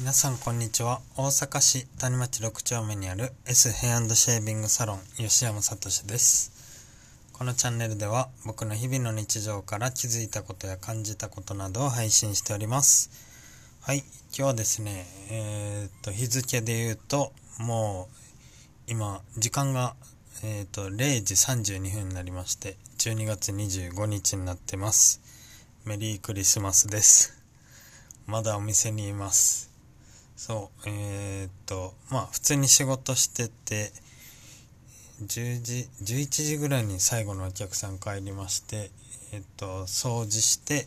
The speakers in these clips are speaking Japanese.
皆さんこんにちは。大阪市谷町6丁目にある S ヘアシェービングサロン吉山聡です。このチャンネルでは僕の日々の日常から気づいたことや感じたことなどを配信しております。はい今日はですねえー、っと日付で言うともう今時間がえー、っと0時32分になりまして12月25日になってます。メリークリスマスです。まだお店にいます。そうえー、っとまあ普通に仕事してて10時11時ぐらいに最後のお客さん帰りましてえー、っと掃除して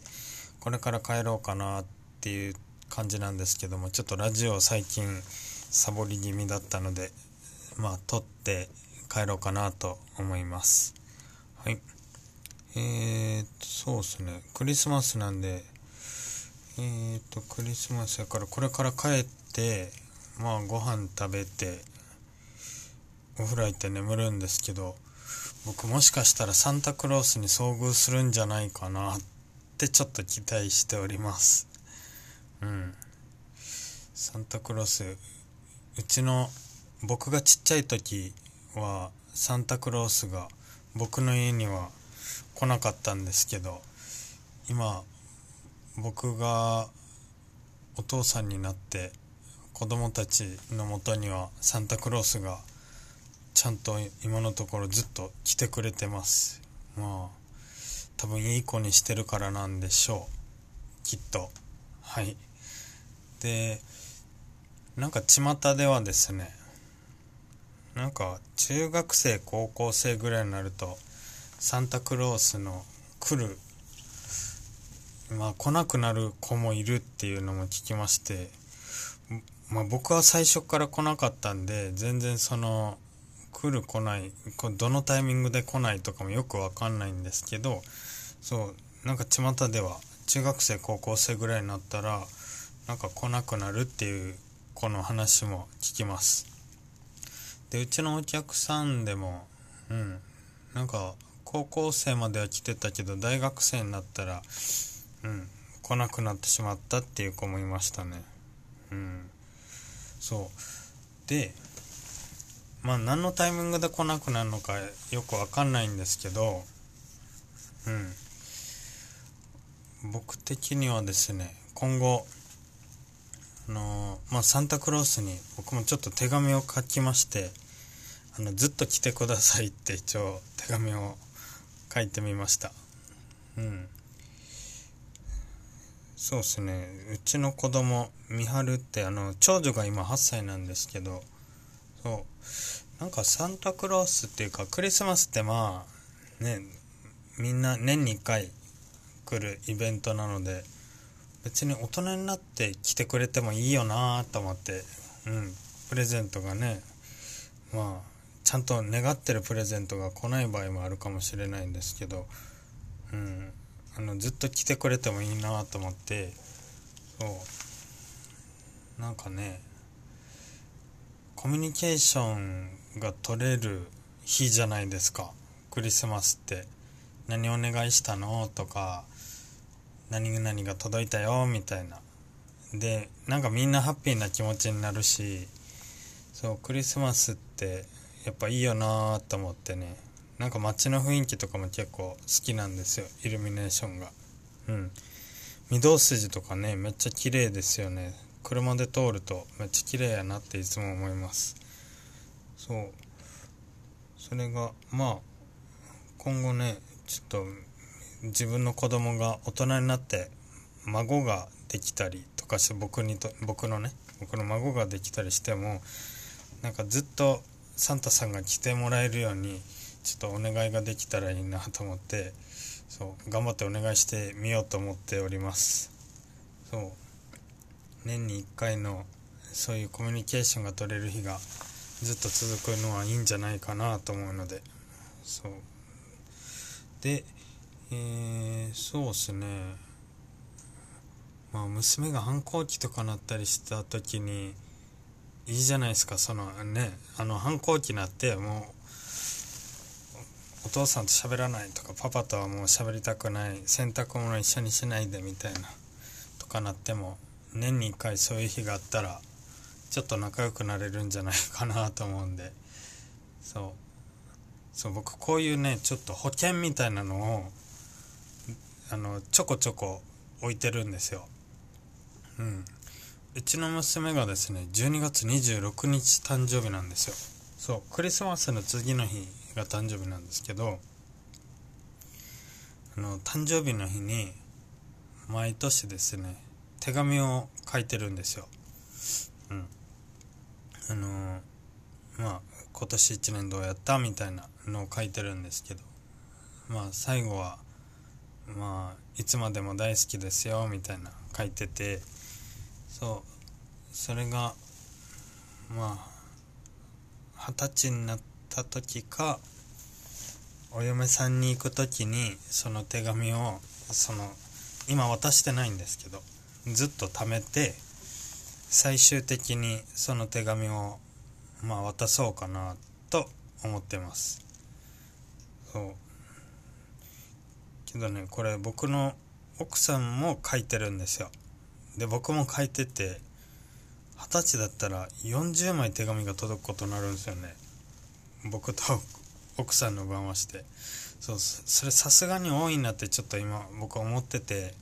これから帰ろうかなっていう感じなんですけどもちょっとラジオ最近サボり気味だったのでまあ撮って帰ろうかなと思います。はい。えー、そうですね。クリスマスなんでえーとクリスマスやからこれから帰ってまあご飯食べてお風呂入って眠るんですけど僕もしかしたらサンタクロースに遭遇するんじゃないかなってちょっと期待しております。うん。サンタクロースうちの僕がちっちゃい時はサンタクロースが僕の家には来なかったんですけど今僕がお父さんになって子供たちのもとにはサンタクロースがちゃんと今のところずっと来てくれてます。まあ多分いい子にしてるからなんでしょう。きっと。はい。でなんか巷ではですねなんか中学生高校生ぐらいになるとサンタクロースの来るまあ来なくなる子もいるっていうのも聞きましてまあ僕は最初から来なかったんで全然その来る来ないどのタイミングで来ないとかもよくわかんないんですけどそうなんか巷では中学生高校生ぐらいになったらなんか来なくなるっていう子の話も聞きます。でうちのお客さんでもうんなんか高校生までは来てたけど大学生になったらうん来なくなってしまったっていう子もいましたね。うん。そう。でまあ何のタイミングで来なくなるのかよくわかんないんですけどうん。僕的にはですね今後あのまあサンタクロースに僕もちょっと手紙を書きましてあのずっと来てくださいって一応手紙を書いてみました。うん。そうっすね。うちの子供美晴ってあの長女が今8歳なんですけどそう。なんかサンタクロースっていうかクリスマスってまあねみんな年に1回来るイベントなので別に大人になって来てくれてもいいよなと思ってうん。プレゼントがねまあちゃんと願ってるプレゼントが来ない場合もあるかもしれないんですけどうん。あのずっと来てくれてもいいなと思ってそう。なんかねコミュニケーションが取れる日じゃないですか。クリスマスって。何お願いしたのとか何々が届いたよみたいな。でなんかみんなハッピーな気持ちになるしそうクリスマスってやっぱいいよなと思ってね。なんか街の雰囲気とかも結構好きなんですよ。イルミネーションが。うん。御堂筋とかねめっちゃ綺麗ですよね。車で通るとめっちゃ綺麗やなっていつも思います。そう。それがまあ今後ねちょっと自分の子供が大人になって孫ができたりとかして僕にと僕のね僕の孫ができたりしてもなんかずっとサンタさんが来てもらえるようにちょっとお願いができたらいいなと思ってそう頑張ってお願いしてみようと思っております。そう。年に1回のそういうコミュニケーションが取れる日がずっと続くのはいいんじゃないかなと思うので。そう。でえー、そうっすね。まあ娘が反抗期とかなったりした時にいいじゃないですかそのねあの反抗期なってもう父さんと喋らないとかパパとはもう喋りたくない洗濯物一緒にしないでみたいなとかなっても年に1回そういう日があったらちょっと仲良くなれるんじゃないかなと思うんで。そう。そう僕こういうねちょっと保険みたいなのをあのちょこちょこ置いてるんですよ。うん。うちの娘がですね12月26日誕生日なんですよ。そうクリスマスの次の日が誕生日なんですけどあの誕生日の日に毎年ですね手紙を書いてるんですよ。うん。あのまあ今年1年どうやったみたいなのを書いてるんですけどまあ最後はまあいつまでも大好きですよみたいな書いててそうそれがまあ二十歳になってた時かお嫁さんに行く時にその手紙をその今渡してないんですけどずっと貯めて最終的にその手紙をまあ渡そうかなと思ってます。そう。けどねこれ僕の奥さんも書いてるんですよ。で僕も書いてて二十歳だったら40枚手紙が届くことになるんですよね。僕と奥さんの番はしてそうそれさすがに多いなってちょっと今僕は思ってて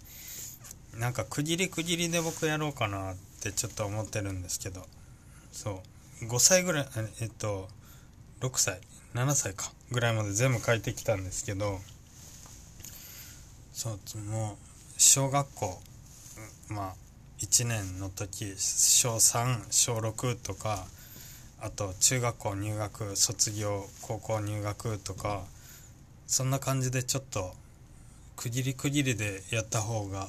なんか区切り区切りで僕やろうかなってちょっと思ってるんですけどそう5歳ぐらいえっと6歳7歳かぐらいまで全部書いてきたんですけどそうもう小学校まあ1年の時小3小6とかあと中学校入学卒業高校入学とかそんな感じでちょっと区切り区切りでやった方が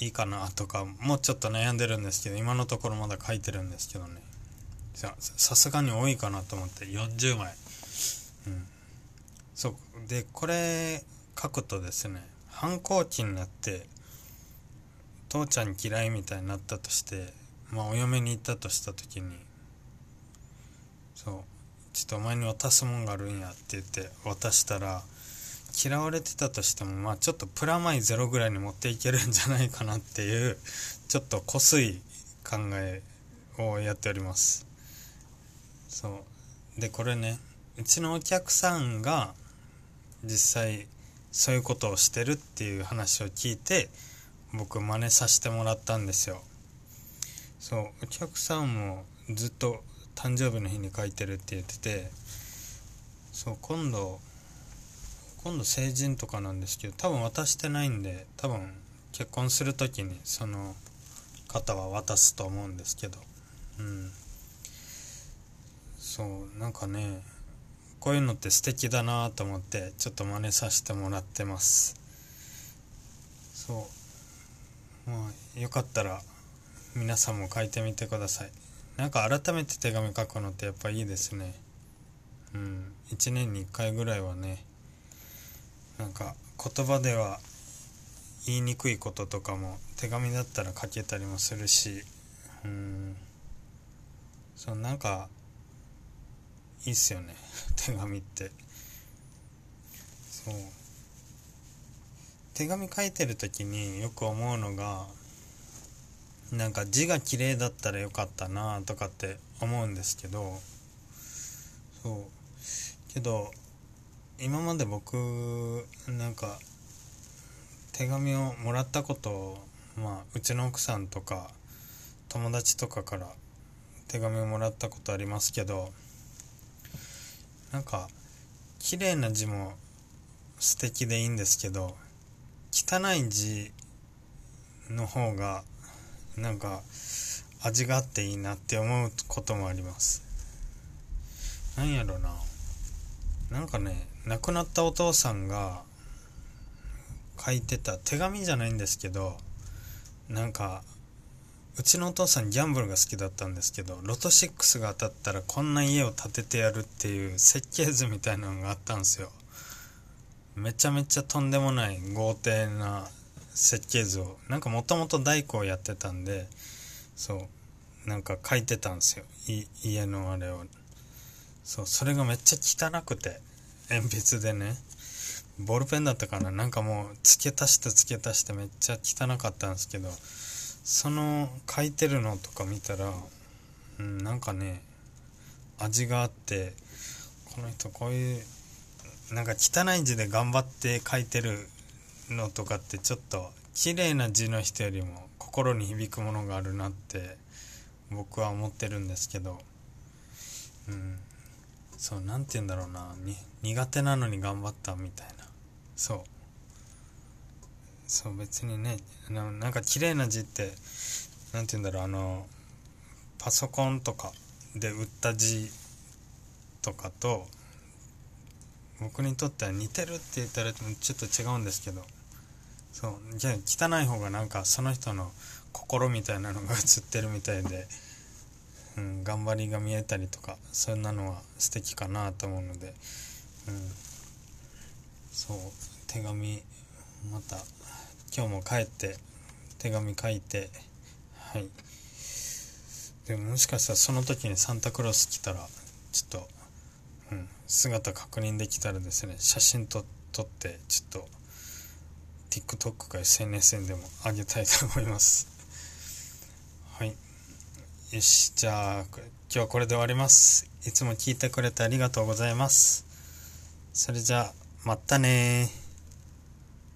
いいかなとかもうちょっと悩んでるんですけど今のところまだ書いてるんですけどね。さすがに多いかなと思って40枚。うん。そう。でこれ書くとですね反抗期になって父ちゃん嫌いみたいになったとしてまあお嫁に行ったとした時にそう。ちょっとお前に渡すもんがあるんやって言って渡したら嫌われてたとしてもまあちょっとプラマイゼロぐらいに持っていけるんじゃないかなっていうちょっと濃すい考えをやっております。そう。でこれねうちのお客さんが実際そういうことをしてるっていう話を聞いて僕真似させてもらったんですよ。そう。お客さんもずっと誕生日の日に書いてるって言っててそう今度今度成人とかなんですけど多分渡してないんで多分結婚する時にその方は渡すと思うんですけどうん。そうなんかねこういうのって素敵だなと思ってちょっと真似させてもらってます。そう。まあよかったら皆さんも書いてみてください。なんか改めて手紙書くのってやっぱいいですね。うん。1年に1回ぐらいはねなんか言葉では言いにくいこととかも手紙だったら書けたりもするしうん。そうなんかいいっすよね。手紙って。そう。手紙書いてる時によく思うのがなんか字が綺麗だったらよかったなとかって思うんですけどそう。けど今まで僕なんか手紙をもらったことをまあうちの奥さんとか友達とかから手紙をもらったことありますけどなんか綺麗な字も素敵でいいんですけど汚い字の方がなんか味があっていいなって思うこともあります。なんやろな。なんかね亡くなったお父さんが書いてた手紙じゃないんですけどなんかうちのお父さんギャンブルが好きだったんですけどロト6が当たったらこんな家を建ててやるっていう設計図みたいなのがあったんですよ。めちゃめちゃとんでもない豪邸な設計図を。なんかもともと大工をやってたんでそう。なんか書いてたんですよ。家のあれを。そう。それがめっちゃ汚くて。鉛筆でね。ボールペンだったかな。なんかもう付け足して付け足してめっちゃ汚かったんですけどその書いてるのとか見たら、うん、なんかね味があってこの人こういうなんか汚い字で頑張って書いてるのとかってちょっと綺麗な字の人よりも心に響くものがあるなって僕は思ってるんですけどうん。そう何て言うんだろうな。苦手なのに頑張ったみたいな。そう。そう別にねなんか綺麗な字って何て言うんだろうあのパソコンとかで打った字とかと僕にとっては似てるって言ったらちょっと違うんですけどそう。じゃあ汚い方がなんかその人の心みたいなのが映ってるみたいで、うん、頑張りが見えたりとかそんなのは素敵かなと思うので、うん、そう。手紙また今日も帰って手紙書いてはい。でももしかしたらその時にサンタクロース来たらちょっと、うん、姿確認できたらですね写真と撮ってちょっと TikTok か SNS でもあげたいと思います。はい。よしじゃあ今日はこれで終わります。いつも聞いてくれてありがとうございます。それじゃあまたね